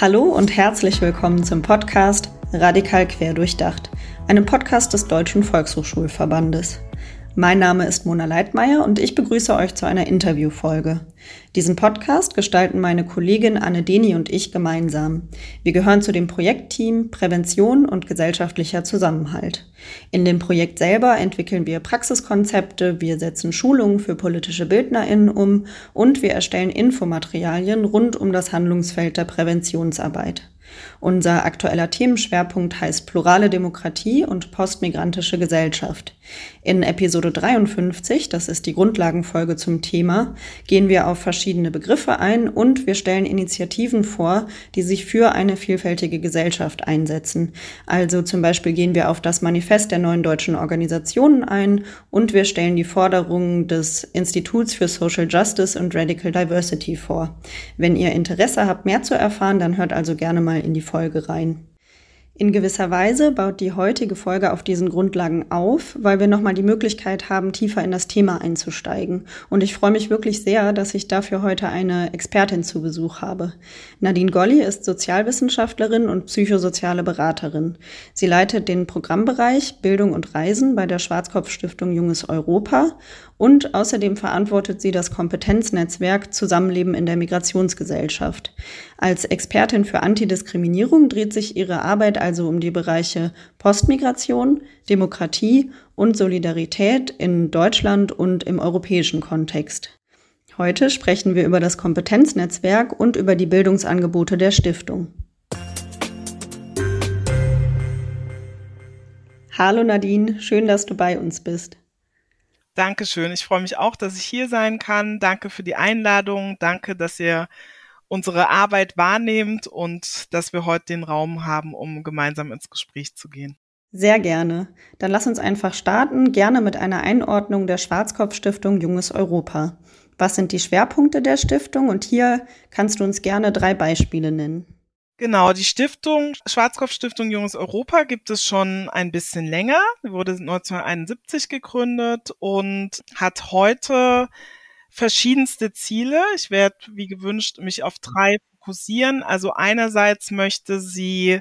Hallo und herzlich willkommen zum Podcast Radikal quer durchdacht, einem Podcast des Deutschen Volkshochschulverbandes. Mein Name ist Mona Leitmeier und ich begrüße euch zu einer Interviewfolge. Diesen Podcast gestalten meine Kollegin Anne Deni und ich gemeinsam. Wir gehören zu dem Projektteam Prävention und gesellschaftlicher Zusammenhalt. In dem Projekt selber entwickeln wir Praxiskonzepte, wir setzen Schulungen für politische BildnerInnen um und wir erstellen Infomaterialien rund um das Handlungsfeld der Präventionsarbeit. Unser aktueller Themenschwerpunkt heißt Plurale Demokratie und postmigrantische Gesellschaft. In Episode 53, das ist die Grundlagenfolge zum Thema, gehen wir auf verschiedene Begriffe ein und wir stellen Initiativen vor, die sich für eine vielfältige Gesellschaft einsetzen. Also zum Beispiel gehen wir auf das Manifest der neuen deutschen Organisationen ein und wir stellen die Forderungen des Instituts für Social Justice und Radical Diversity vor. Wenn ihr Interesse habt, mehr zu erfahren, dann hört also gerne mal in die Folge rein. In gewisser Weise baut die heutige Folge auf diesen Grundlagen auf, weil wir nochmal die Möglichkeit haben, tiefer in das Thema einzusteigen. Und ich freue mich wirklich sehr, dass ich dafür heute eine Expertin zu Besuch habe. Nadine Golli ist Sozialwissenschaftlerin und psychosoziale Beraterin. Sie leitet den Programmbereich Bildung und Reisen bei der Schwarzkopf Stiftung Junges Europa und außerdem verantwortet sie das Kompetenznetzwerk Zusammenleben in der Migrationsgesellschaft. Als Expertin für Antidiskriminierung dreht sich ihre Arbeit also um die Bereiche Postmigration, Demokratie und Solidarität in Deutschland und im europäischen Kontext. Heute sprechen wir über das Kompetenznetzwerk und über die Bildungsangebote der Stiftung. Hallo Nadine, schön, dass du bei uns bist. Dankeschön. Ich freue mich auch, dass ich hier sein kann. Danke für die Einladung. Danke, dass ihr unsere Arbeit wahrnehmt und dass wir heute den Raum haben, um gemeinsam ins Gespräch zu gehen. Sehr gerne. Dann lass uns einfach starten, gerne mit einer Einordnung der Schwarzkopf-Stiftung Junges Europa. Was sind die Schwerpunkte der Stiftung? Und hier kannst du uns gerne drei Beispiele nennen. Genau, die Stiftung, Schwarzkopf Stiftung Junges Europa gibt es schon ein bisschen länger. Sie wurde 1971 gegründet und hat heute verschiedenste Ziele. Ich werde, wie gewünscht, mich auf drei fokussieren. Also einerseits möchte sie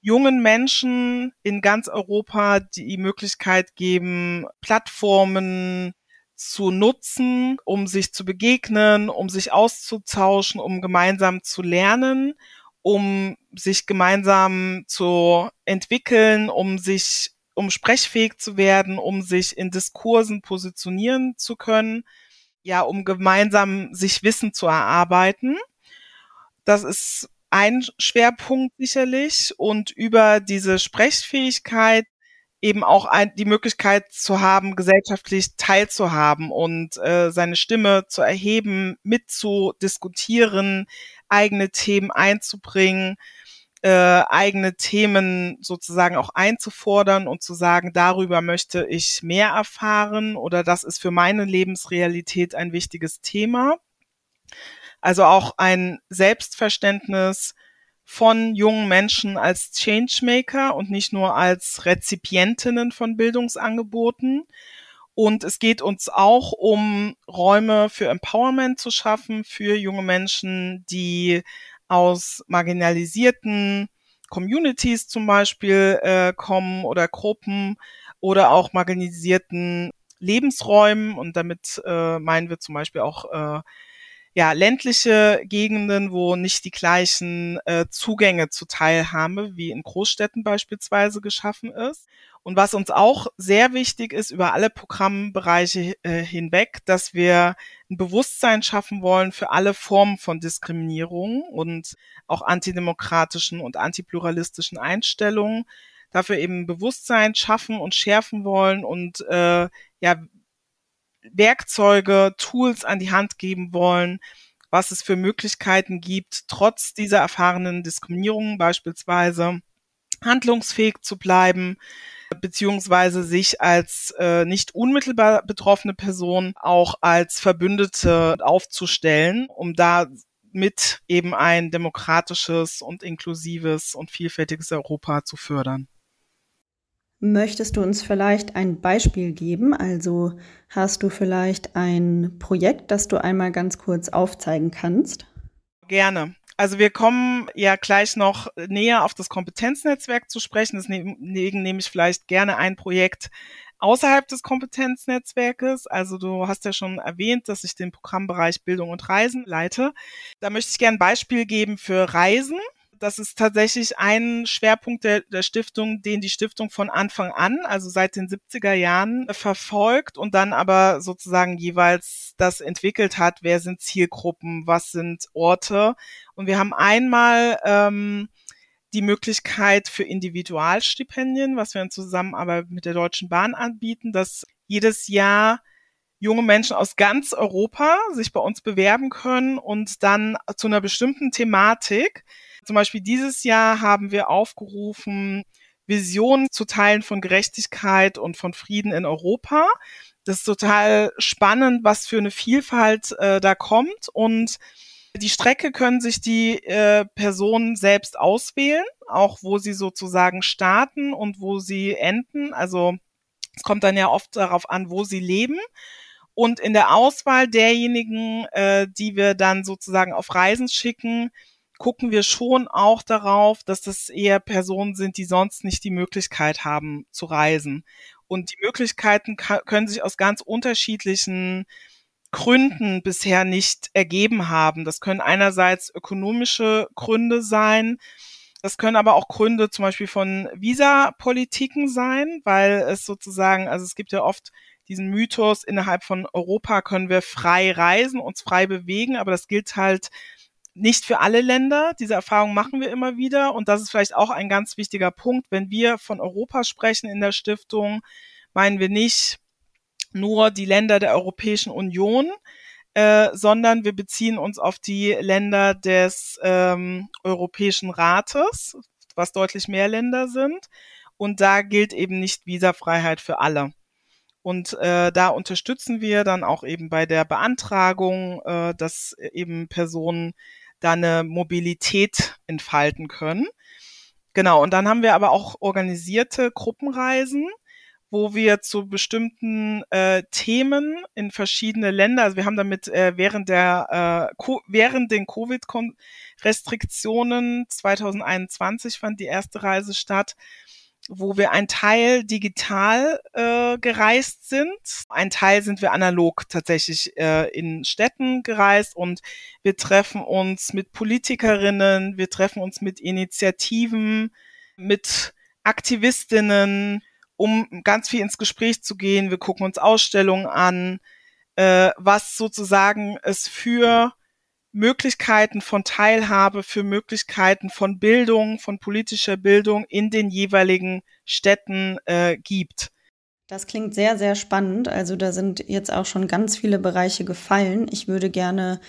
jungen Menschen in ganz Europa die Möglichkeit geben, Plattformen zu nutzen, um sich zu begegnen, um sich auszutauschen, um gemeinsam zu lernen um sich gemeinsam zu entwickeln, um sich, um sprechfähig zu werden, um sich in Diskursen positionieren zu können, ja, um gemeinsam sich Wissen zu erarbeiten. Das ist ein Schwerpunkt sicherlich und über diese Sprechfähigkeit eben auch ein, die Möglichkeit zu haben, gesellschaftlich teilzuhaben und äh, seine Stimme zu erheben, mitzudiskutieren, eigene Themen einzubringen, äh, eigene Themen sozusagen auch einzufordern und zu sagen, darüber möchte ich mehr erfahren oder das ist für meine Lebensrealität ein wichtiges Thema. Also auch ein Selbstverständnis von jungen Menschen als Changemaker und nicht nur als Rezipientinnen von Bildungsangeboten. Und es geht uns auch um Räume für Empowerment zu schaffen für junge Menschen, die aus marginalisierten Communities zum Beispiel äh, kommen oder Gruppen oder auch marginalisierten Lebensräumen. Und damit äh, meinen wir zum Beispiel auch äh, ja, ländliche Gegenden, wo nicht die gleichen äh, Zugänge zu Teilhabe wie in Großstädten beispielsweise geschaffen ist. Und was uns auch sehr wichtig ist über alle Programmbereiche äh, hinweg, dass wir ein Bewusstsein schaffen wollen für alle Formen von Diskriminierung und auch antidemokratischen und antipluralistischen Einstellungen. Dafür eben Bewusstsein schaffen und schärfen wollen und äh, ja Werkzeuge, Tools an die Hand geben wollen, was es für Möglichkeiten gibt, trotz dieser erfahrenen Diskriminierung beispielsweise handlungsfähig zu bleiben, beziehungsweise sich als äh, nicht unmittelbar betroffene Person auch als Verbündete aufzustellen, um da mit eben ein demokratisches und inklusives und vielfältiges Europa zu fördern. Möchtest du uns vielleicht ein Beispiel geben? Also hast du vielleicht ein Projekt, das du einmal ganz kurz aufzeigen kannst? Gerne. Also wir kommen ja gleich noch näher auf das Kompetenznetzwerk zu sprechen. Deswegen nehme ich vielleicht gerne ein Projekt außerhalb des Kompetenznetzwerkes. Also du hast ja schon erwähnt, dass ich den Programmbereich Bildung und Reisen leite. Da möchte ich gerne ein Beispiel geben für Reisen. Das ist tatsächlich ein Schwerpunkt der, der Stiftung, den die Stiftung von Anfang an, also seit den 70er Jahren, verfolgt und dann aber sozusagen jeweils das entwickelt hat. Wer sind Zielgruppen? Was sind Orte? Und wir haben einmal ähm, die Möglichkeit für Individualstipendien, was wir in Zusammenarbeit mit der Deutschen Bahn anbieten, dass jedes Jahr junge Menschen aus ganz Europa sich bei uns bewerben können und dann zu einer bestimmten Thematik. Zum Beispiel dieses Jahr haben wir aufgerufen, Visionen zu teilen von Gerechtigkeit und von Frieden in Europa. Das ist total spannend, was für eine Vielfalt äh, da kommt und die Strecke können sich die äh, Personen selbst auswählen, auch wo sie sozusagen starten und wo sie enden. Also es kommt dann ja oft darauf an, wo sie leben. Und in der Auswahl derjenigen, äh, die wir dann sozusagen auf Reisen schicken, gucken wir schon auch darauf, dass das eher Personen sind, die sonst nicht die Möglichkeit haben zu reisen. Und die Möglichkeiten können sich aus ganz unterschiedlichen Gründen bisher nicht ergeben haben. Das können einerseits ökonomische Gründe sein, das können aber auch Gründe zum Beispiel von Visapolitiken sein, weil es sozusagen, also es gibt ja oft diesen Mythos, innerhalb von Europa können wir frei reisen, uns frei bewegen, aber das gilt halt nicht für alle Länder. Diese Erfahrung machen wir immer wieder und das ist vielleicht auch ein ganz wichtiger Punkt. Wenn wir von Europa sprechen in der Stiftung, meinen wir nicht nur die Länder der Europäischen Union, äh, sondern wir beziehen uns auf die Länder des ähm, Europäischen Rates, was deutlich mehr Länder sind. Und da gilt eben nicht Visafreiheit für alle. Und äh, da unterstützen wir dann auch eben bei der Beantragung, äh, dass eben Personen da eine Mobilität entfalten können. Genau, und dann haben wir aber auch organisierte Gruppenreisen, wo wir zu bestimmten äh, Themen in verschiedene Länder, also wir haben damit äh, während der äh, während den Covid-Restriktionen 2021 fand die erste Reise statt, wo wir ein Teil digital äh, gereist sind, ein Teil sind wir analog tatsächlich äh, in Städten gereist und wir treffen uns mit Politikerinnen, wir treffen uns mit Initiativen, mit Aktivistinnen, um ganz viel ins Gespräch zu gehen. Wir gucken uns Ausstellungen an, äh, was sozusagen es für Möglichkeiten von Teilhabe, für Möglichkeiten von Bildung, von politischer Bildung in den jeweiligen Städten äh, gibt. Das klingt sehr, sehr spannend. Also da sind jetzt auch schon ganz viele Bereiche gefallen. Ich würde gerne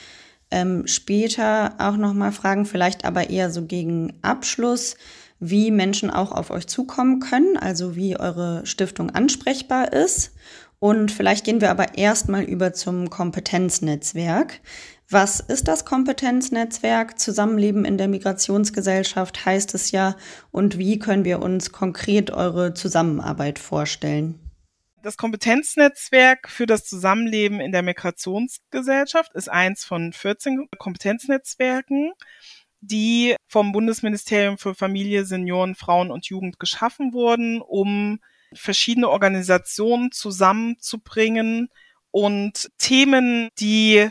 ähm, später auch noch mal fragen, vielleicht aber eher so gegen Abschluss wie Menschen auch auf euch zukommen können, also wie eure Stiftung ansprechbar ist. Und vielleicht gehen wir aber erstmal über zum Kompetenznetzwerk. Was ist das Kompetenznetzwerk? Zusammenleben in der Migrationsgesellschaft heißt es ja. Und wie können wir uns konkret eure Zusammenarbeit vorstellen? Das Kompetenznetzwerk für das Zusammenleben in der Migrationsgesellschaft ist eins von 14 Kompetenznetzwerken die vom Bundesministerium für Familie, Senioren, Frauen und Jugend geschaffen wurden, um verschiedene Organisationen zusammenzubringen und Themen, die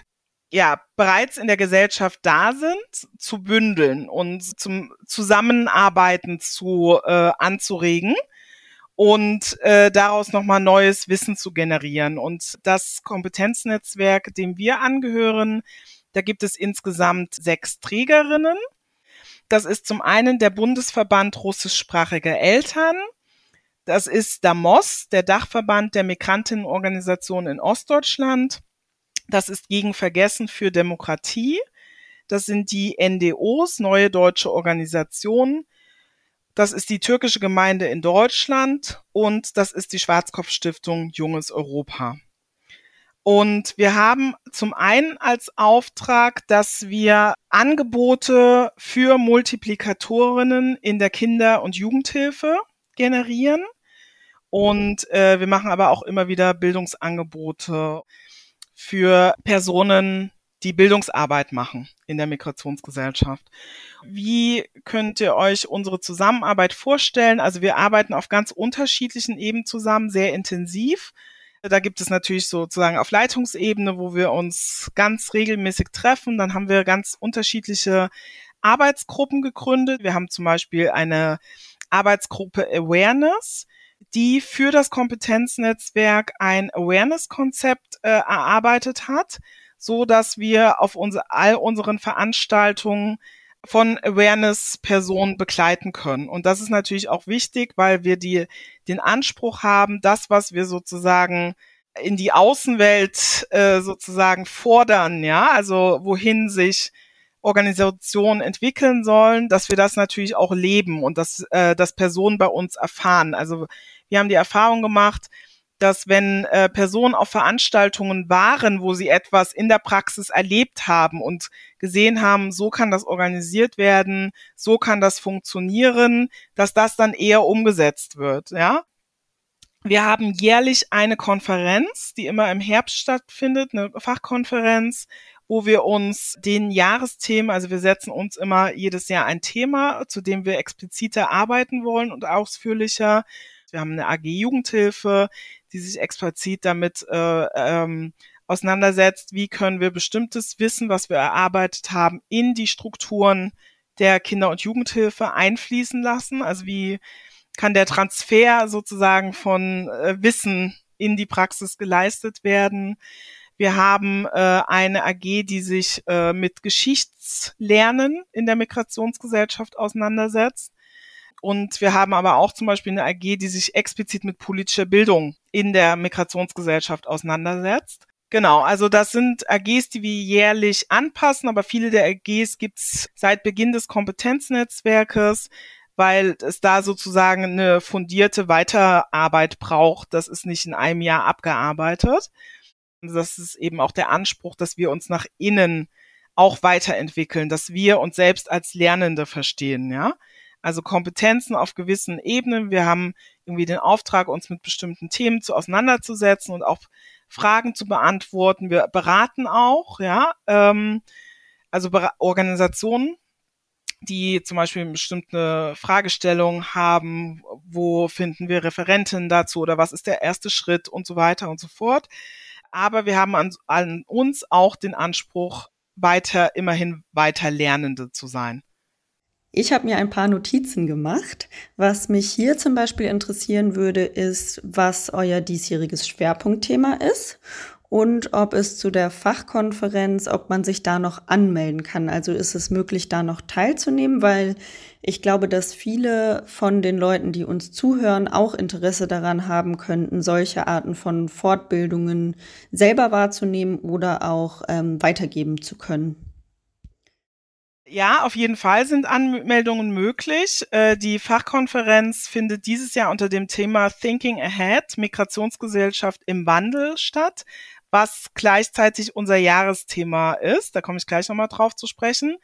ja bereits in der Gesellschaft da sind, zu bündeln und zum Zusammenarbeiten zu äh, anzuregen und äh, daraus nochmal neues Wissen zu generieren. Und das Kompetenznetzwerk, dem wir angehören, da gibt es insgesamt sechs Trägerinnen. Das ist zum einen der Bundesverband russischsprachiger Eltern. Das ist der MOS, der Dachverband der Migrantinnenorganisation in Ostdeutschland. Das ist gegen Vergessen für Demokratie. Das sind die NDOs, Neue Deutsche Organisation. Das ist die türkische Gemeinde in Deutschland und das ist die Schwarzkopfstiftung Junges Europa. Und wir haben zum einen als Auftrag, dass wir Angebote für Multiplikatorinnen in der Kinder- und Jugendhilfe generieren. Und äh, wir machen aber auch immer wieder Bildungsangebote für Personen, die Bildungsarbeit machen in der Migrationsgesellschaft. Wie könnt ihr euch unsere Zusammenarbeit vorstellen? Also wir arbeiten auf ganz unterschiedlichen Ebenen zusammen, sehr intensiv. Da gibt es natürlich sozusagen auf Leitungsebene, wo wir uns ganz regelmäßig treffen. Dann haben wir ganz unterschiedliche Arbeitsgruppen gegründet. Wir haben zum Beispiel eine Arbeitsgruppe Awareness, die für das Kompetenznetzwerk ein Awareness-Konzept äh, erarbeitet hat, so dass wir auf unser, all unseren Veranstaltungen von Awareness-Personen begleiten können. Und das ist natürlich auch wichtig, weil wir die, den Anspruch haben, das, was wir sozusagen in die Außenwelt äh, sozusagen fordern, ja, also wohin sich Organisationen entwickeln sollen, dass wir das natürlich auch leben und dass, äh, dass Personen bei uns erfahren. Also wir haben die Erfahrung gemacht, dass wenn äh, Personen auf Veranstaltungen waren, wo sie etwas in der Praxis erlebt haben und gesehen haben, so kann das organisiert werden, so kann das funktionieren, dass das dann eher umgesetzt wird, ja. Wir haben jährlich eine Konferenz, die immer im Herbst stattfindet, eine Fachkonferenz, wo wir uns den Jahresthemen, also wir setzen uns immer jedes Jahr ein Thema, zu dem wir expliziter arbeiten wollen und ausführlicher. Wir haben eine AG Jugendhilfe, die sich explizit damit äh, ähm, auseinandersetzt, wie können wir bestimmtes Wissen, was wir erarbeitet haben, in die Strukturen der Kinder- und Jugendhilfe einfließen lassen. Also wie kann der Transfer sozusagen von äh, Wissen in die Praxis geleistet werden. Wir haben äh, eine AG, die sich äh, mit Geschichtslernen in der Migrationsgesellschaft auseinandersetzt. Und wir haben aber auch zum Beispiel eine AG, die sich explizit mit politischer Bildung in der Migrationsgesellschaft auseinandersetzt. Genau, also das sind AGs, die wir jährlich anpassen, aber viele der AGs gibt's seit Beginn des Kompetenznetzwerkes, weil es da sozusagen eine fundierte Weiterarbeit braucht. Das ist nicht in einem Jahr abgearbeitet. Das ist eben auch der Anspruch, dass wir uns nach innen auch weiterentwickeln, dass wir uns selbst als Lernende verstehen, ja. Also Kompetenzen auf gewissen Ebenen. Wir haben irgendwie den Auftrag, uns mit bestimmten Themen zu auseinanderzusetzen und auch Fragen zu beantworten. Wir beraten auch, ja, ähm, also Organisationen, die zum Beispiel bestimmte Fragestellung haben, wo finden wir Referenten dazu oder was ist der erste Schritt und so weiter und so fort. Aber wir haben an, an uns auch den Anspruch, weiter, immerhin weiter Lernende zu sein. Ich habe mir ein paar Notizen gemacht. Was mich hier zum Beispiel interessieren würde, ist, was euer diesjähriges Schwerpunktthema ist und ob es zu der Fachkonferenz, ob man sich da noch anmelden kann. Also ist es möglich, da noch teilzunehmen, weil ich glaube, dass viele von den Leuten, die uns zuhören, auch Interesse daran haben könnten, solche Arten von Fortbildungen selber wahrzunehmen oder auch ähm, weitergeben zu können. Ja, auf jeden Fall sind Anmeldungen möglich. Äh, die Fachkonferenz findet dieses Jahr unter dem Thema Thinking Ahead, Migrationsgesellschaft im Wandel statt, was gleichzeitig unser Jahresthema ist. Da komme ich gleich nochmal drauf zu sprechen.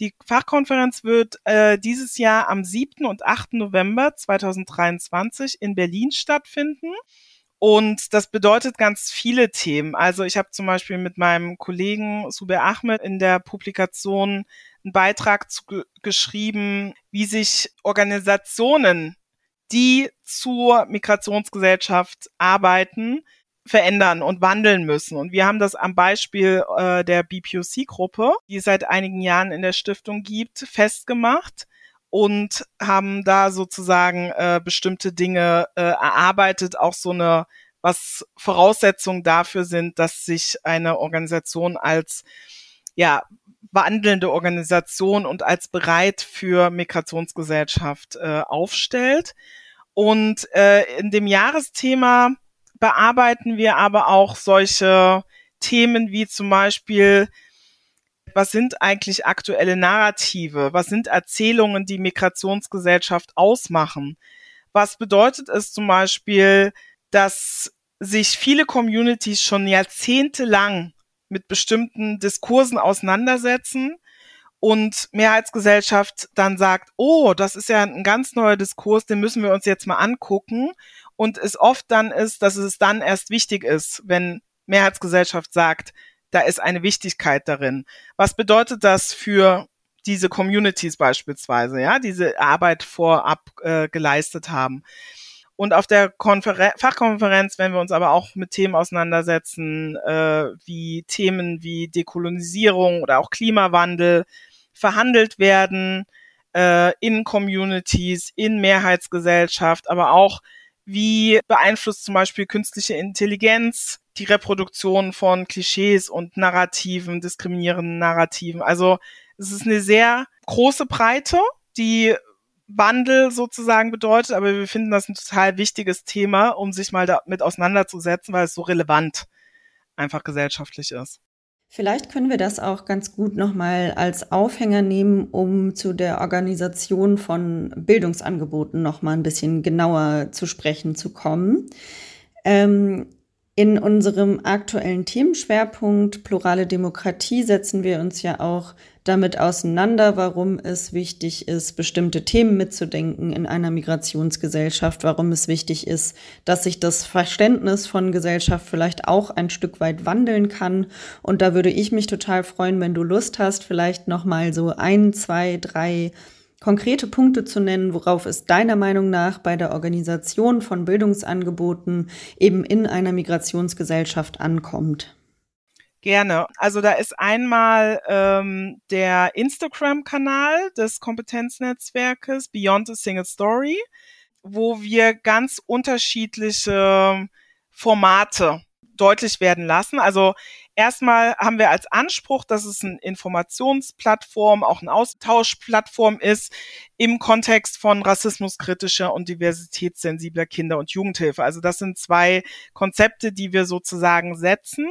Die Fachkonferenz wird äh, dieses Jahr am 7. und 8. November 2023 in Berlin stattfinden. Und das bedeutet ganz viele Themen. Also ich habe zum Beispiel mit meinem Kollegen Suber Ahmed in der Publikation einen Beitrag zu, geschrieben, wie sich Organisationen, die zur Migrationsgesellschaft arbeiten, verändern und wandeln müssen. Und wir haben das am Beispiel äh, der BPOC-Gruppe, die es seit einigen Jahren in der Stiftung gibt, festgemacht und haben da sozusagen äh, bestimmte Dinge äh, erarbeitet, auch so eine, was Voraussetzungen dafür sind, dass sich eine Organisation als ja, wandelnde Organisation und als bereit für Migrationsgesellschaft äh, aufstellt. Und äh, in dem Jahresthema bearbeiten wir aber auch solche Themen wie zum Beispiel, was sind eigentlich aktuelle Narrative? Was sind Erzählungen, die Migrationsgesellschaft ausmachen? Was bedeutet es zum Beispiel, dass sich viele Communities schon jahrzehntelang mit bestimmten Diskursen auseinandersetzen und Mehrheitsgesellschaft dann sagt, oh, das ist ja ein ganz neuer Diskurs, den müssen wir uns jetzt mal angucken. Und es oft dann ist, dass es dann erst wichtig ist, wenn Mehrheitsgesellschaft sagt, da ist eine Wichtigkeit darin. Was bedeutet das für diese Communities beispielsweise, ja, diese Arbeit vorab äh, geleistet haben? Und auf der Konferen Fachkonferenz, wenn wir uns aber auch mit Themen auseinandersetzen, äh, wie Themen wie Dekolonisierung oder auch Klimawandel verhandelt werden, äh, in Communities, in Mehrheitsgesellschaft, aber auch wie beeinflusst zum Beispiel künstliche Intelligenz die Reproduktion von Klischees und Narrativen, diskriminierenden Narrativen. Also es ist eine sehr große Breite, die Wandel sozusagen bedeutet, aber wir finden das ein total wichtiges Thema, um sich mal damit auseinanderzusetzen, weil es so relevant einfach gesellschaftlich ist. Vielleicht können wir das auch ganz gut nochmal als Aufhänger nehmen, um zu der Organisation von Bildungsangeboten nochmal ein bisschen genauer zu sprechen zu kommen. Ähm, in unserem aktuellen Themenschwerpunkt Plurale Demokratie setzen wir uns ja auch damit auseinander, warum es wichtig ist, bestimmte Themen mitzudenken in einer Migrationsgesellschaft, warum es wichtig ist, dass sich das Verständnis von Gesellschaft vielleicht auch ein Stück weit wandeln kann. Und da würde ich mich total freuen, wenn du Lust hast, vielleicht noch mal so ein, zwei, drei konkrete Punkte zu nennen, worauf es deiner Meinung nach bei der Organisation von Bildungsangeboten eben in einer Migrationsgesellschaft ankommt. Gerne. Also da ist einmal ähm, der Instagram-Kanal des Kompetenznetzwerkes Beyond a Single Story, wo wir ganz unterschiedliche Formate deutlich werden lassen. Also erstmal haben wir als Anspruch, dass es eine Informationsplattform, auch eine Austauschplattform ist im Kontext von rassismuskritischer und diversitätssensibler Kinder- und Jugendhilfe. Also das sind zwei Konzepte, die wir sozusagen setzen.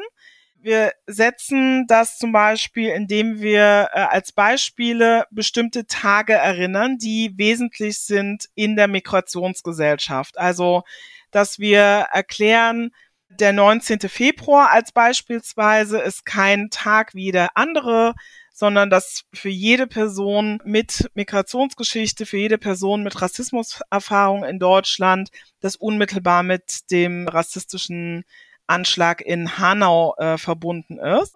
Wir setzen das zum Beispiel, indem wir äh, als Beispiele bestimmte Tage erinnern, die wesentlich sind in der Migrationsgesellschaft. Also, dass wir erklären, der 19. Februar als beispielsweise ist kein Tag wie der andere, sondern dass für jede Person mit Migrationsgeschichte, für jede Person mit Rassismuserfahrung in Deutschland, das unmittelbar mit dem rassistischen Anschlag in Hanau äh, verbunden ist.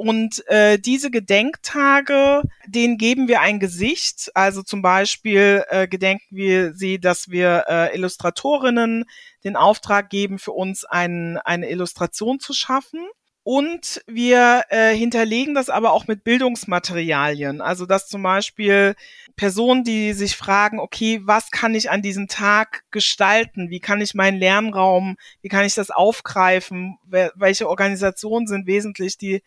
Und äh, diese Gedenktage, denen geben wir ein Gesicht. Also zum Beispiel äh, gedenken wir sie, dass wir äh, Illustratorinnen den Auftrag geben, für uns ein, eine Illustration zu schaffen. Und wir äh, hinterlegen das aber auch mit Bildungsmaterialien. Also dass zum Beispiel Personen, die sich fragen, okay, was kann ich an diesem Tag gestalten? Wie kann ich meinen Lernraum, wie kann ich das aufgreifen? Welche Organisationen sind wesentlich, die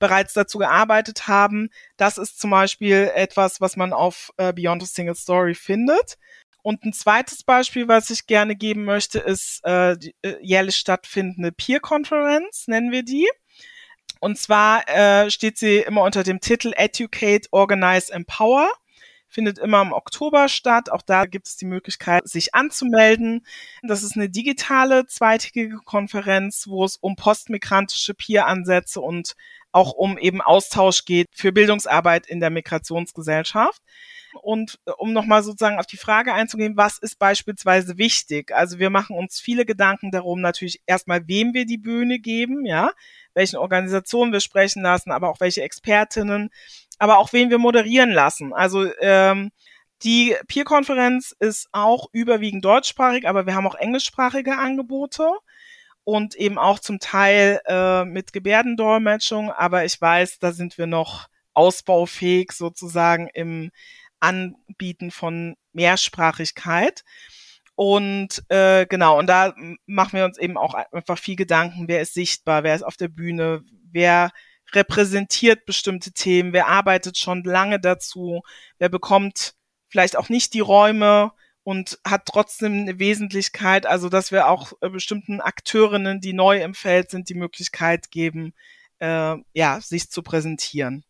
bereits dazu gearbeitet haben? Das ist zum Beispiel etwas, was man auf äh, Beyond a Single Story findet. Und ein zweites Beispiel, was ich gerne geben möchte, ist äh, die äh, jährlich stattfindende Peer Conference, nennen wir die. Und zwar äh, steht sie immer unter dem Titel Educate, Organize, Empower. Findet immer im Oktober statt. Auch da gibt es die Möglichkeit, sich anzumelden. Das ist eine digitale zweitägige Konferenz, wo es um postmigrantische Peer-Ansätze und auch um eben Austausch geht für Bildungsarbeit in der Migrationsgesellschaft. Und äh, um nochmal sozusagen auf die Frage einzugehen, was ist beispielsweise wichtig? Also wir machen uns viele Gedanken darum, natürlich erstmal, wem wir die Bühne geben, ja, welchen Organisationen wir sprechen lassen, aber auch welche Expertinnen, aber auch wen wir moderieren lassen. Also ähm, die Peer-Konferenz ist auch überwiegend deutschsprachig, aber wir haben auch englischsprachige Angebote und eben auch zum Teil äh, mit Gebärdendolmetschung, aber ich weiß, da sind wir noch ausbaufähig sozusagen im Anbieten von Mehrsprachigkeit. Und äh, genau, und da machen wir uns eben auch einfach viel Gedanken, wer ist sichtbar, wer ist auf der Bühne, wer repräsentiert bestimmte Themen, wer arbeitet schon lange dazu, wer bekommt vielleicht auch nicht die Räume und hat trotzdem eine Wesentlichkeit, also dass wir auch äh, bestimmten Akteurinnen, die neu im Feld sind, die Möglichkeit geben, äh, ja, sich zu präsentieren.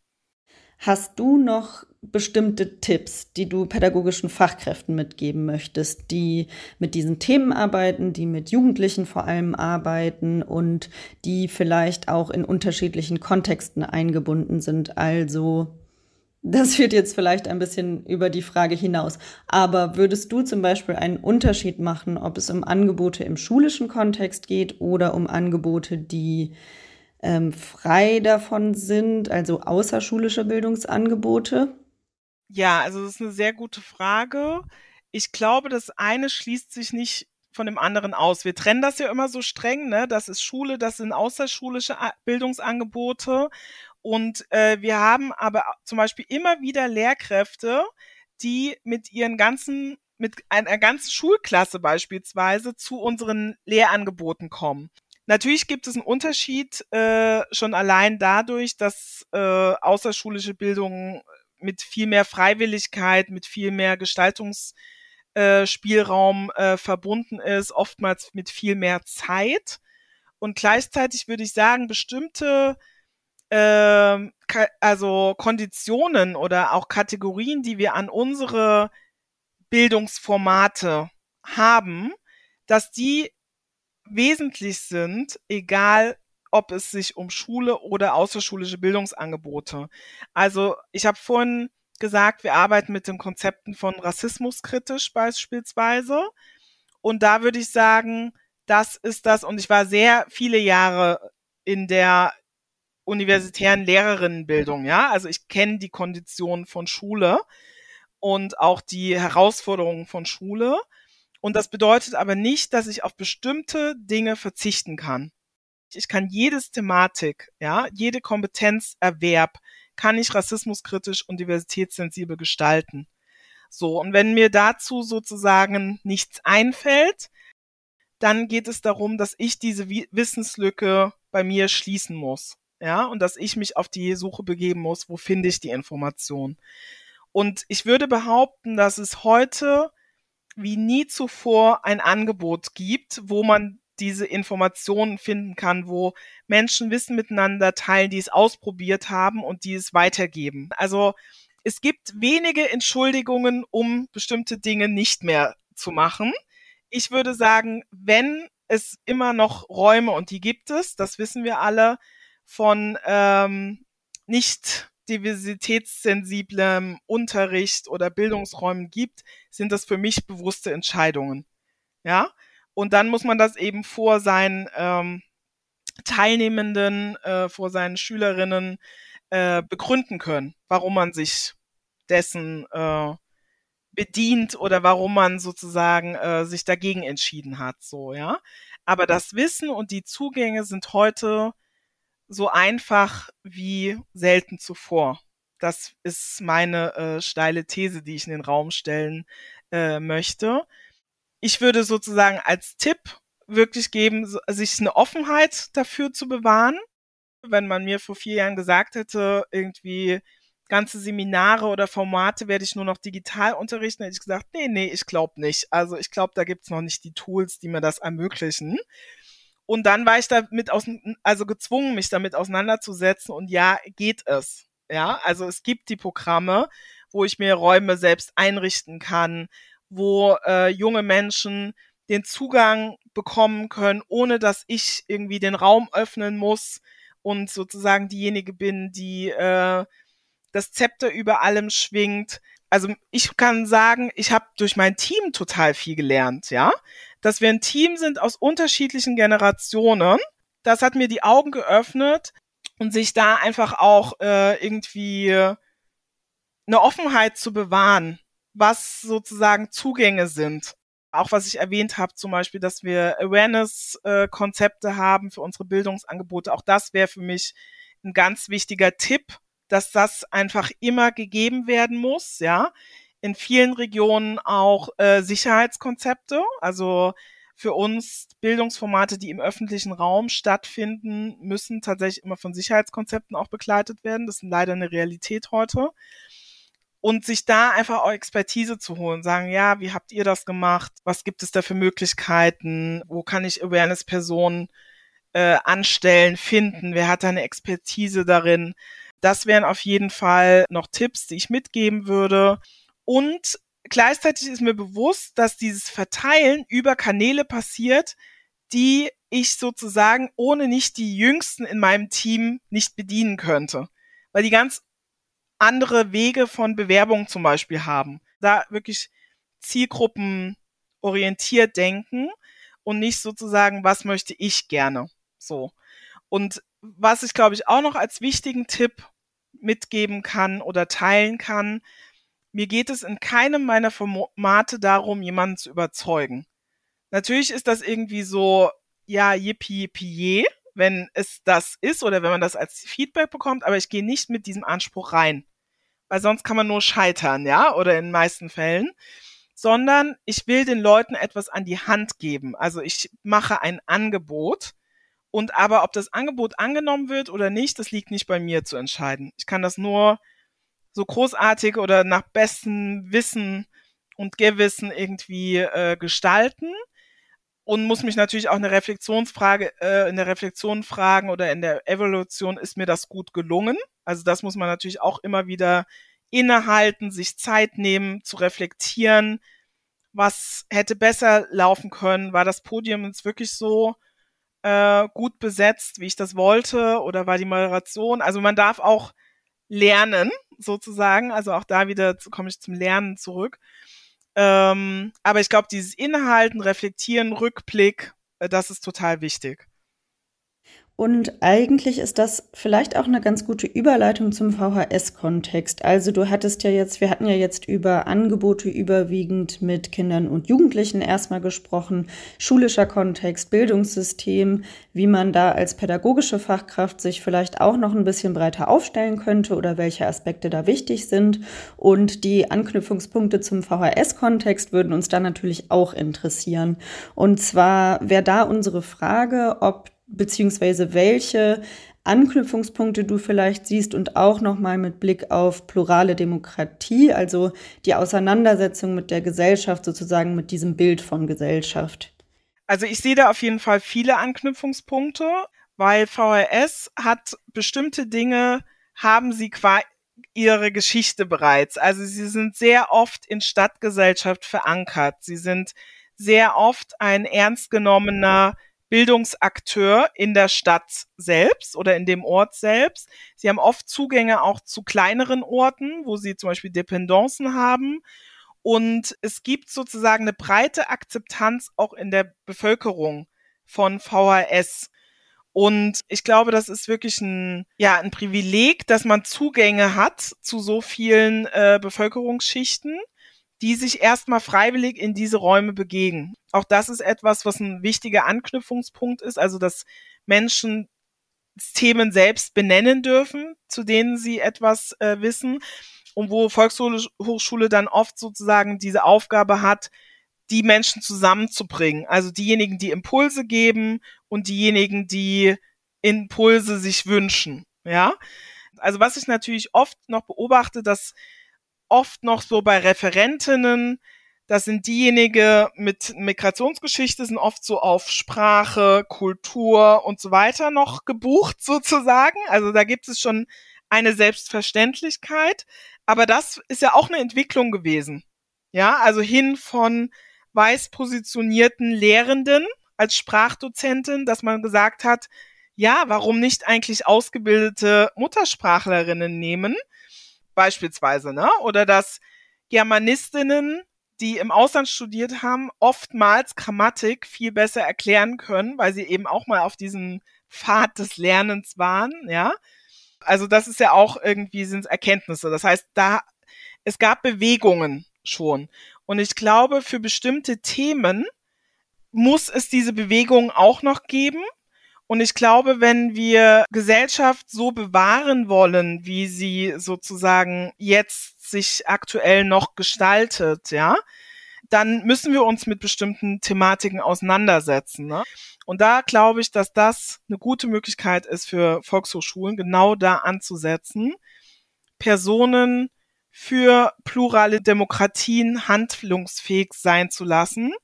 Hast du noch bestimmte Tipps, die du pädagogischen Fachkräften mitgeben möchtest, die mit diesen Themen arbeiten, die mit Jugendlichen vor allem arbeiten und die vielleicht auch in unterschiedlichen Kontexten eingebunden sind? Also, das führt jetzt vielleicht ein bisschen über die Frage hinaus. Aber würdest du zum Beispiel einen Unterschied machen, ob es um Angebote im schulischen Kontext geht oder um Angebote, die ähm, frei davon sind, also außerschulische Bildungsangebote? Ja, also das ist eine sehr gute Frage. Ich glaube, das eine schließt sich nicht von dem anderen aus. Wir trennen das ja immer so streng, ne? Das ist Schule, das sind außerschulische Bildungsangebote. Und äh, wir haben aber zum Beispiel immer wieder Lehrkräfte, die mit ihren ganzen, mit einer ganzen Schulklasse beispielsweise zu unseren Lehrangeboten kommen. Natürlich gibt es einen Unterschied äh, schon allein dadurch, dass äh, außerschulische Bildung mit viel mehr Freiwilligkeit, mit viel mehr Gestaltungsspielraum äh, äh, verbunden ist, oftmals mit viel mehr Zeit. Und gleichzeitig würde ich sagen, bestimmte äh, also Konditionen oder auch Kategorien, die wir an unsere Bildungsformate haben, dass die wesentlich sind, egal ob es sich um Schule oder außerschulische Bildungsangebote. Also ich habe vorhin gesagt, wir arbeiten mit den Konzepten von Rassismus kritisch beispielsweise. Und da würde ich sagen, das ist das. Und ich war sehr viele Jahre in der universitären Lehrerinnenbildung, ja. Also ich kenne die Konditionen von Schule und auch die Herausforderungen von Schule. Und das bedeutet aber nicht, dass ich auf bestimmte Dinge verzichten kann. Ich kann jedes Thematik, ja, jede Kompetenzerwerb kann ich rassismuskritisch und diversitätssensibel gestalten. So, und wenn mir dazu sozusagen nichts einfällt, dann geht es darum, dass ich diese Wissenslücke bei mir schließen muss. Ja, und dass ich mich auf die Suche begeben muss, wo finde ich die Information. Und ich würde behaupten, dass es heute wie nie zuvor ein Angebot gibt, wo man diese Informationen finden kann, wo Menschen Wissen miteinander teilen, die es ausprobiert haben und die es weitergeben. Also es gibt wenige Entschuldigungen, um bestimmte Dinge nicht mehr zu machen. Ich würde sagen, wenn es immer noch Räume, und die gibt es, das wissen wir alle, von ähm, nicht diversitätssensiblem Unterricht oder Bildungsräumen gibt, sind das für mich bewusste Entscheidungen. Ja, und dann muss man das eben vor seinen ähm, Teilnehmenden, äh, vor seinen Schülerinnen äh, begründen können, warum man sich dessen äh, bedient oder warum man sozusagen äh, sich dagegen entschieden hat, so, ja. Aber das Wissen und die Zugänge sind heute so einfach wie selten zuvor. Das ist meine äh, steile These, die ich in den Raum stellen äh, möchte. Ich würde sozusagen als Tipp wirklich geben, sich eine Offenheit dafür zu bewahren. Wenn man mir vor vier Jahren gesagt hätte, irgendwie ganze Seminare oder Formate werde ich nur noch digital unterrichten, hätte ich gesagt, nee, nee, ich glaube nicht. Also ich glaube, da gibt's noch nicht die Tools, die mir das ermöglichen. Und dann war ich damit aus, also gezwungen, mich damit auseinanderzusetzen. Und ja, geht es. Ja, also es gibt die Programme, wo ich mir Räume selbst einrichten kann, wo äh, junge Menschen den Zugang bekommen können, ohne dass ich irgendwie den Raum öffnen muss und sozusagen diejenige bin, die äh, das Zepter über allem schwingt. Also ich kann sagen, ich habe durch mein Team total viel gelernt, ja dass wir ein Team sind aus unterschiedlichen Generationen. Das hat mir die Augen geöffnet und sich da einfach auch äh, irgendwie eine Offenheit zu bewahren, was sozusagen Zugänge sind. Auch was ich erwähnt habe, zum Beispiel, dass wir Awareness-Konzepte haben für unsere Bildungsangebote. Auch das wäre für mich ein ganz wichtiger Tipp, dass das einfach immer gegeben werden muss, ja in vielen Regionen auch äh, Sicherheitskonzepte, also für uns Bildungsformate, die im öffentlichen Raum stattfinden, müssen tatsächlich immer von Sicherheitskonzepten auch begleitet werden. Das ist leider eine Realität heute. Und sich da einfach auch Expertise zu holen, sagen, ja, wie habt ihr das gemacht? Was gibt es da für Möglichkeiten? Wo kann ich Awareness-Personen äh, anstellen, finden? Wer hat da eine Expertise darin? Das wären auf jeden Fall noch Tipps, die ich mitgeben würde. Und gleichzeitig ist mir bewusst, dass dieses Verteilen über Kanäle passiert, die ich sozusagen ohne nicht die Jüngsten in meinem Team nicht bedienen könnte. Weil die ganz andere Wege von Bewerbungen zum Beispiel haben. Da wirklich zielgruppenorientiert denken und nicht sozusagen, was möchte ich gerne. So. Und was ich, glaube ich, auch noch als wichtigen Tipp mitgeben kann oder teilen kann, mir geht es in keinem meiner Formate darum, jemanden zu überzeugen. Natürlich ist das irgendwie so, ja, yippie, yippie, wenn es das ist oder wenn man das als Feedback bekommt, aber ich gehe nicht mit diesem Anspruch rein. Weil sonst kann man nur scheitern, ja, oder in den meisten Fällen. Sondern ich will den Leuten etwas an die Hand geben. Also ich mache ein Angebot. Und aber ob das Angebot angenommen wird oder nicht, das liegt nicht bei mir zu entscheiden. Ich kann das nur so großartig oder nach bestem Wissen und Gewissen irgendwie äh, gestalten und muss mich natürlich auch eine Reflexionsfrage, äh, in der Reflexion fragen oder in der Evolution, ist mir das gut gelungen? Also das muss man natürlich auch immer wieder innehalten, sich Zeit nehmen, zu reflektieren, was hätte besser laufen können, war das Podium jetzt wirklich so äh, gut besetzt, wie ich das wollte, oder war die Moderation? Also man darf auch lernen, sozusagen, also auch da wieder komme ich zum Lernen zurück. Ähm, aber ich glaube, dieses Inhalten, Reflektieren, Rückblick, äh, das ist total wichtig. Und eigentlich ist das vielleicht auch eine ganz gute Überleitung zum VHS-Kontext. Also du hattest ja jetzt, wir hatten ja jetzt über Angebote überwiegend mit Kindern und Jugendlichen erstmal gesprochen, schulischer Kontext, Bildungssystem, wie man da als pädagogische Fachkraft sich vielleicht auch noch ein bisschen breiter aufstellen könnte oder welche Aspekte da wichtig sind. Und die Anknüpfungspunkte zum VHS-Kontext würden uns dann natürlich auch interessieren. Und zwar wäre da unsere Frage, ob beziehungsweise welche Anknüpfungspunkte du vielleicht siehst und auch nochmal mit Blick auf plurale Demokratie, also die Auseinandersetzung mit der Gesellschaft, sozusagen mit diesem Bild von Gesellschaft. Also ich sehe da auf jeden Fall viele Anknüpfungspunkte, weil VRS hat bestimmte Dinge, haben sie qua ihre Geschichte bereits. Also sie sind sehr oft in Stadtgesellschaft verankert. Sie sind sehr oft ein ernst genommener Bildungsakteur in der Stadt selbst oder in dem Ort selbst. Sie haben oft Zugänge auch zu kleineren Orten, wo sie zum Beispiel Dependancen haben. Und es gibt sozusagen eine breite Akzeptanz auch in der Bevölkerung von VHS. Und ich glaube, das ist wirklich ein, ja, ein Privileg, dass man Zugänge hat zu so vielen äh, Bevölkerungsschichten die sich erstmal freiwillig in diese Räume begeben. Auch das ist etwas, was ein wichtiger Anknüpfungspunkt ist, also dass Menschen Themen selbst benennen dürfen, zu denen sie etwas äh, wissen und wo Volkshochschule dann oft sozusagen diese Aufgabe hat, die Menschen zusammenzubringen. Also diejenigen, die Impulse geben und diejenigen, die Impulse sich wünschen. Ja. Also was ich natürlich oft noch beobachte, dass oft noch so bei Referentinnen, das sind diejenigen mit Migrationsgeschichte, sind oft so auf Sprache, Kultur und so weiter noch gebucht sozusagen. Also da gibt es schon eine Selbstverständlichkeit. Aber das ist ja auch eine Entwicklung gewesen. Ja, also hin von weiß positionierten Lehrenden als Sprachdozentin, dass man gesagt hat, ja, warum nicht eigentlich ausgebildete Muttersprachlerinnen nehmen? Beispielsweise, ne? Oder dass Germanistinnen, die im Ausland studiert haben, oftmals Grammatik viel besser erklären können, weil sie eben auch mal auf diesem Pfad des Lernens waren, ja. Also das ist ja auch irgendwie sind Erkenntnisse. Das heißt, da es gab Bewegungen schon. Und ich glaube, für bestimmte Themen muss es diese Bewegung auch noch geben. Und ich glaube, wenn wir Gesellschaft so bewahren wollen, wie sie sozusagen jetzt sich aktuell noch gestaltet, ja, dann müssen wir uns mit bestimmten Thematiken auseinandersetzen. Ne? Und da glaube ich, dass das eine gute Möglichkeit ist für Volkshochschulen, genau da anzusetzen, Personen für plurale Demokratien handlungsfähig sein zu lassen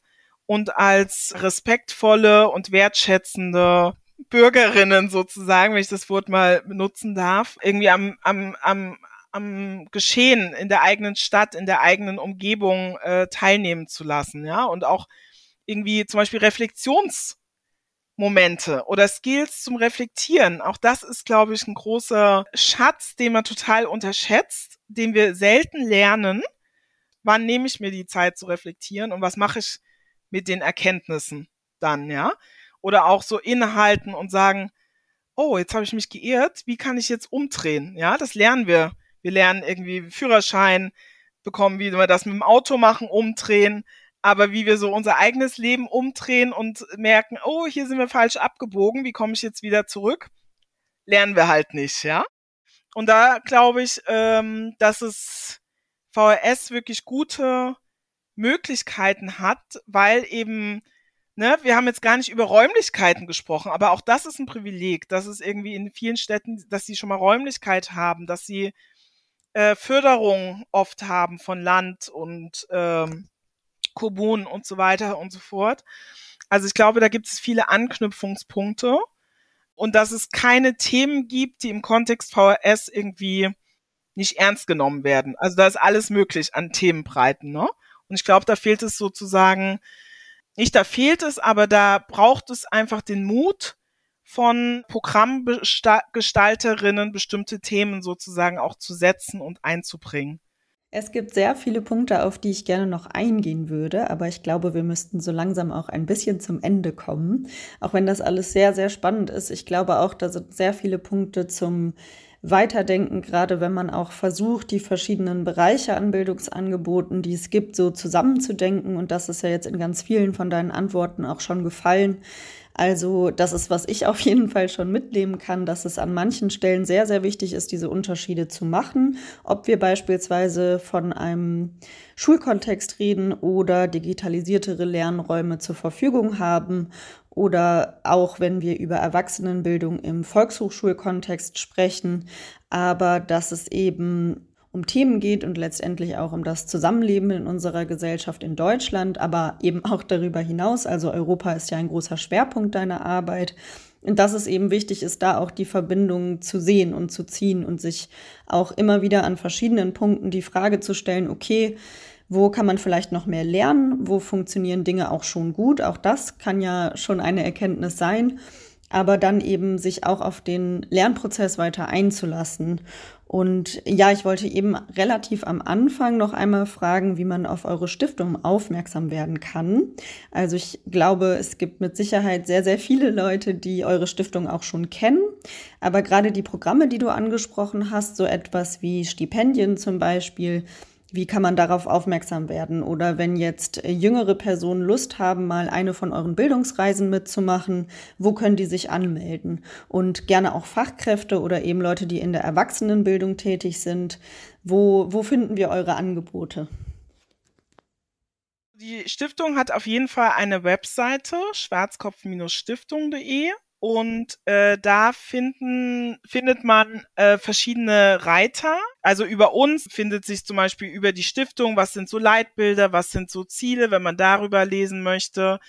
und als respektvolle und wertschätzende Bürgerinnen sozusagen, wenn ich das Wort mal benutzen darf, irgendwie am, am, am, am Geschehen in der eigenen Stadt, in der eigenen Umgebung äh, teilnehmen zu lassen, ja, und auch irgendwie zum Beispiel Reflexionsmomente oder Skills zum Reflektieren. Auch das ist, glaube ich, ein großer Schatz, den man total unterschätzt, den wir selten lernen. Wann nehme ich mir die Zeit zu reflektieren und was mache ich mit den Erkenntnissen dann, ja? Oder auch so innehalten und sagen, oh, jetzt habe ich mich geirrt, wie kann ich jetzt umdrehen? Ja, das lernen wir. Wir lernen irgendwie Führerschein bekommen, wie wir das mit dem Auto machen, umdrehen. Aber wie wir so unser eigenes Leben umdrehen und merken, oh, hier sind wir falsch abgebogen, wie komme ich jetzt wieder zurück? Lernen wir halt nicht, ja. Und da glaube ich, ähm, dass es VRS wirklich gute Möglichkeiten hat, weil eben, ne, wir haben jetzt gar nicht über Räumlichkeiten gesprochen, aber auch das ist ein Privileg, dass es irgendwie in vielen Städten, dass sie schon mal Räumlichkeit haben, dass sie äh, Förderung oft haben von Land und ähm, Kommunen und so weiter und so fort. Also ich glaube, da gibt es viele Anknüpfungspunkte und dass es keine Themen gibt, die im Kontext VRS irgendwie nicht ernst genommen werden. Also da ist alles möglich an Themenbreiten, ne? Und ich glaube, da fehlt es sozusagen, nicht da fehlt es, aber da braucht es einfach den Mut von Programmgestalterinnen, bestimmte Themen sozusagen auch zu setzen und einzubringen. Es gibt sehr viele Punkte, auf die ich gerne noch eingehen würde, aber ich glaube, wir müssten so langsam auch ein bisschen zum Ende kommen. Auch wenn das alles sehr, sehr spannend ist. Ich glaube auch, da sind sehr viele Punkte zum Weiterdenken, gerade wenn man auch versucht, die verschiedenen Bereiche an Bildungsangeboten, die es gibt, so zusammenzudenken. Und das ist ja jetzt in ganz vielen von deinen Antworten auch schon gefallen also das ist, was ich auf jeden Fall schon mitnehmen kann, dass es an manchen Stellen sehr, sehr wichtig ist, diese Unterschiede zu machen. Ob wir beispielsweise von einem Schulkontext reden oder digitalisiertere Lernräume zur Verfügung haben oder auch wenn wir über Erwachsenenbildung im Volkshochschulkontext sprechen, aber dass es eben um Themen geht und letztendlich auch um das Zusammenleben in unserer Gesellschaft in Deutschland, aber eben auch darüber hinaus. Also Europa ist ja ein großer Schwerpunkt deiner Arbeit. Und dass es eben wichtig ist, da auch die Verbindungen zu sehen und zu ziehen und sich auch immer wieder an verschiedenen Punkten die Frage zu stellen, okay, wo kann man vielleicht noch mehr lernen? Wo funktionieren Dinge auch schon gut? Auch das kann ja schon eine Erkenntnis sein aber dann eben sich auch auf den Lernprozess weiter einzulassen. Und ja, ich wollte eben relativ am Anfang noch einmal fragen, wie man auf eure Stiftung aufmerksam werden kann. Also ich glaube, es gibt mit Sicherheit sehr, sehr viele Leute, die eure Stiftung auch schon kennen. Aber gerade die Programme, die du angesprochen hast, so etwas wie Stipendien zum Beispiel, wie kann man darauf aufmerksam werden? Oder wenn jetzt jüngere Personen Lust haben, mal eine von euren Bildungsreisen mitzumachen, wo können die sich anmelden? Und gerne auch Fachkräfte oder eben Leute, die in der Erwachsenenbildung tätig sind. Wo, wo finden wir eure Angebote? Die Stiftung hat auf jeden Fall eine Webseite, schwarzkopf-stiftung.de. Und äh, da finden, findet man äh, verschiedene Reiter. Also über uns findet sich zum Beispiel über die Stiftung, was sind so Leitbilder, was sind so Ziele, wenn man darüber lesen möchte.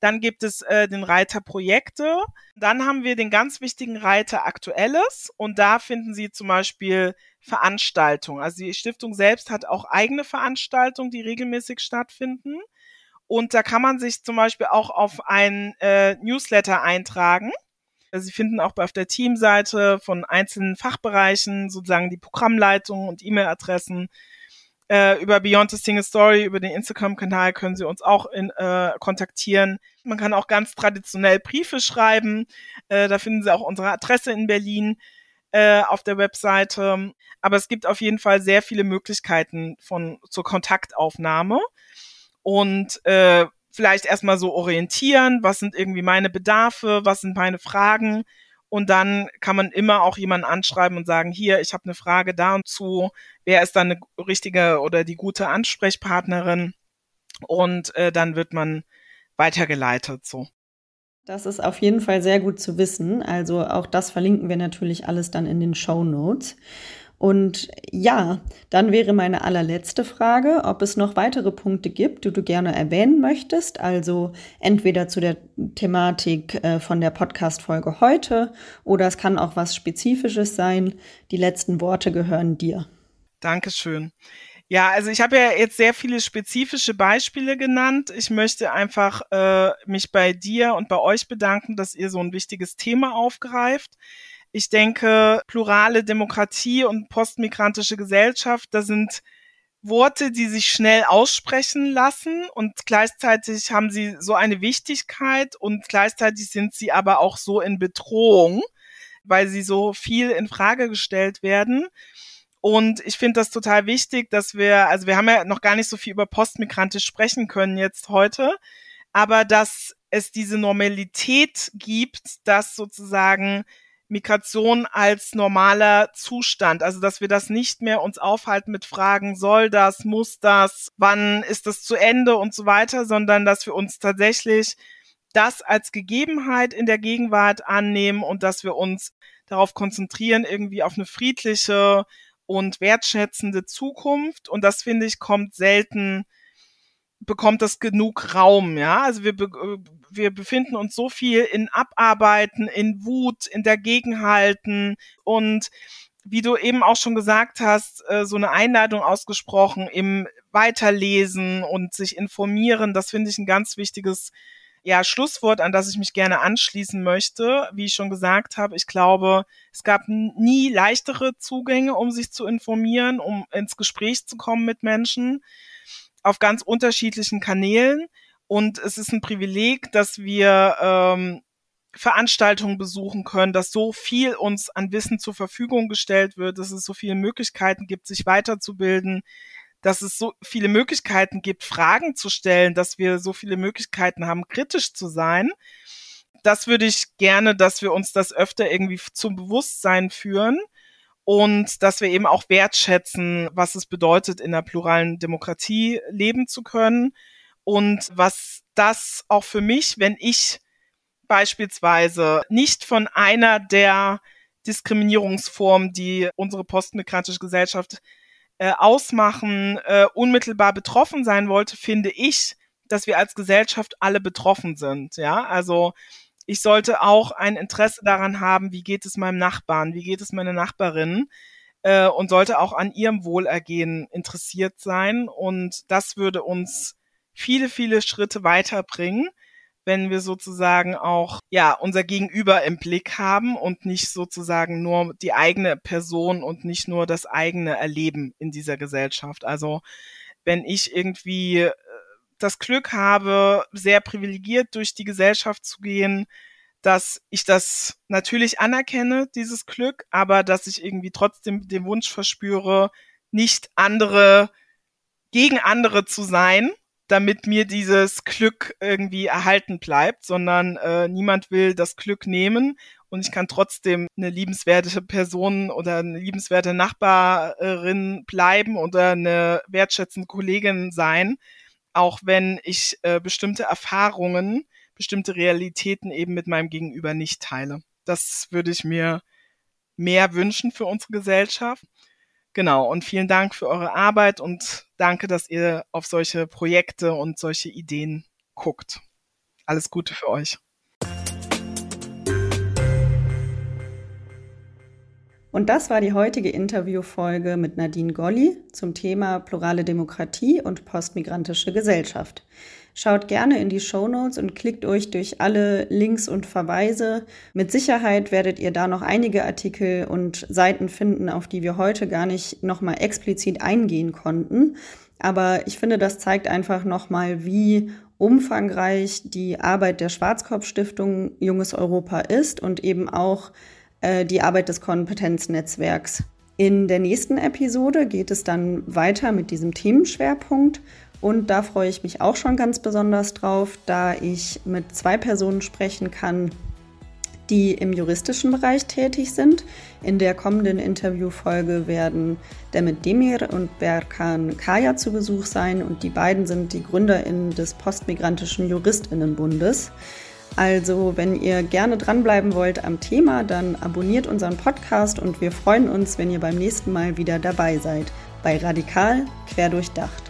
Dann gibt es äh, den Reiter Projekte. Dann haben wir den ganz wichtigen Reiter Aktuelles. Und da finden Sie zum Beispiel Veranstaltungen. Also die Stiftung selbst hat auch eigene Veranstaltungen, die regelmäßig stattfinden. Und da kann man sich zum Beispiel auch auf ein äh, Newsletter eintragen. Also Sie finden auch auf der Teamseite von einzelnen Fachbereichen sozusagen die Programmleitungen und E-Mail-Adressen. Äh, über Beyond the Single Story, über den Instagram-Kanal können Sie uns auch in, äh, kontaktieren. Man kann auch ganz traditionell Briefe schreiben. Äh, da finden Sie auch unsere Adresse in Berlin äh, auf der Webseite. Aber es gibt auf jeden Fall sehr viele Möglichkeiten von zur Kontaktaufnahme und äh, vielleicht erstmal so orientieren, was sind irgendwie meine Bedarfe, was sind meine Fragen und dann kann man immer auch jemanden anschreiben und sagen, hier, ich habe eine Frage da und zu, wer ist dann eine richtige oder die gute Ansprechpartnerin und äh, dann wird man weitergeleitet so. Das ist auf jeden Fall sehr gut zu wissen. Also auch das verlinken wir natürlich alles dann in den Show Notes. Und ja, dann wäre meine allerletzte Frage, ob es noch weitere Punkte gibt, die du gerne erwähnen möchtest. Also entweder zu der Thematik äh, von der Podcast-Folge heute oder es kann auch was Spezifisches sein. Die letzten Worte gehören dir. Dankeschön. Ja, also ich habe ja jetzt sehr viele spezifische Beispiele genannt. Ich möchte einfach äh, mich bei dir und bei euch bedanken, dass ihr so ein wichtiges Thema aufgreift. Ich denke, plurale Demokratie und postmigrantische Gesellschaft, da sind Worte, die sich schnell aussprechen lassen und gleichzeitig haben sie so eine Wichtigkeit und gleichzeitig sind sie aber auch so in Bedrohung, weil sie so viel in Frage gestellt werden. Und ich finde das total wichtig, dass wir, also wir haben ja noch gar nicht so viel über Postmigrantisch sprechen können jetzt heute, aber dass es diese Normalität gibt, dass sozusagen Migration als normaler Zustand, also dass wir das nicht mehr uns aufhalten mit Fragen, soll das, muss das, wann ist das zu Ende und so weiter, sondern dass wir uns tatsächlich das als Gegebenheit in der Gegenwart annehmen und dass wir uns darauf konzentrieren, irgendwie auf eine friedliche und wertschätzende Zukunft. Und das finde ich kommt selten, bekommt das genug Raum, ja. Also wir, wir befinden uns so viel in Abarbeiten, in Wut, in Dagegenhalten und wie du eben auch schon gesagt hast, äh, so eine Einladung ausgesprochen im Weiterlesen und sich informieren. Das finde ich ein ganz wichtiges ja, Schlusswort, an das ich mich gerne anschließen möchte. Wie ich schon gesagt habe, ich glaube, es gab nie leichtere Zugänge, um sich zu informieren, um ins Gespräch zu kommen mit Menschen auf ganz unterschiedlichen Kanälen. Und es ist ein Privileg, dass wir ähm, Veranstaltungen besuchen können, dass so viel uns an Wissen zur Verfügung gestellt wird, dass es so viele Möglichkeiten gibt, sich weiterzubilden, dass es so viele Möglichkeiten gibt, Fragen zu stellen, dass wir so viele Möglichkeiten haben, kritisch zu sein. Das würde ich gerne, dass wir uns das öfter irgendwie zum Bewusstsein führen und dass wir eben auch wertschätzen, was es bedeutet, in einer pluralen Demokratie leben zu können und was das auch für mich, wenn ich beispielsweise nicht von einer der Diskriminierungsformen, die unsere postmigrantische Gesellschaft äh, ausmachen, äh, unmittelbar betroffen sein wollte, finde ich, dass wir als Gesellschaft alle betroffen sind. Ja, also ich sollte auch ein Interesse daran haben, wie geht es meinem Nachbarn, wie geht es meiner Nachbarin äh, und sollte auch an ihrem Wohlergehen interessiert sein. Und das würde uns viele, viele Schritte weiterbringen wenn wir sozusagen auch ja unser Gegenüber im Blick haben und nicht sozusagen nur die eigene Person und nicht nur das eigene Erleben in dieser Gesellschaft. Also wenn ich irgendwie das Glück habe, sehr privilegiert durch die Gesellschaft zu gehen, dass ich das natürlich anerkenne, dieses Glück, aber dass ich irgendwie trotzdem den Wunsch verspüre, nicht andere gegen andere zu sein, damit mir dieses Glück irgendwie erhalten bleibt, sondern äh, niemand will das Glück nehmen und ich kann trotzdem eine liebenswerte Person oder eine liebenswerte Nachbarin bleiben oder eine wertschätzende Kollegin sein, auch wenn ich äh, bestimmte Erfahrungen, bestimmte Realitäten eben mit meinem Gegenüber nicht teile. Das würde ich mir mehr wünschen für unsere Gesellschaft. Genau, und vielen Dank für eure Arbeit und danke, dass ihr auf solche Projekte und solche Ideen guckt. Alles Gute für euch. Und das war die heutige Interviewfolge mit Nadine Golli zum Thema plurale Demokratie und postmigrantische Gesellschaft. Schaut gerne in die Show Notes und klickt euch durch alle Links und Verweise. Mit Sicherheit werdet ihr da noch einige Artikel und Seiten finden, auf die wir heute gar nicht nochmal explizit eingehen konnten. Aber ich finde, das zeigt einfach nochmal, wie umfangreich die Arbeit der Schwarzkopf-Stiftung Junges Europa ist und eben auch äh, die Arbeit des Kompetenznetzwerks. In der nächsten Episode geht es dann weiter mit diesem Themenschwerpunkt und da freue ich mich auch schon ganz besonders drauf, da ich mit zwei Personen sprechen kann, die im juristischen Bereich tätig sind. In der kommenden Interviewfolge werden Demet Demir und Berkan Kaya zu Besuch sein und die beiden sind die GründerInnen des postmigrantischen JuristInnenbundes. Also, wenn ihr gerne dranbleiben wollt am Thema, dann abonniert unseren Podcast und wir freuen uns, wenn ihr beim nächsten Mal wieder dabei seid bei Radikal Querdurchdacht.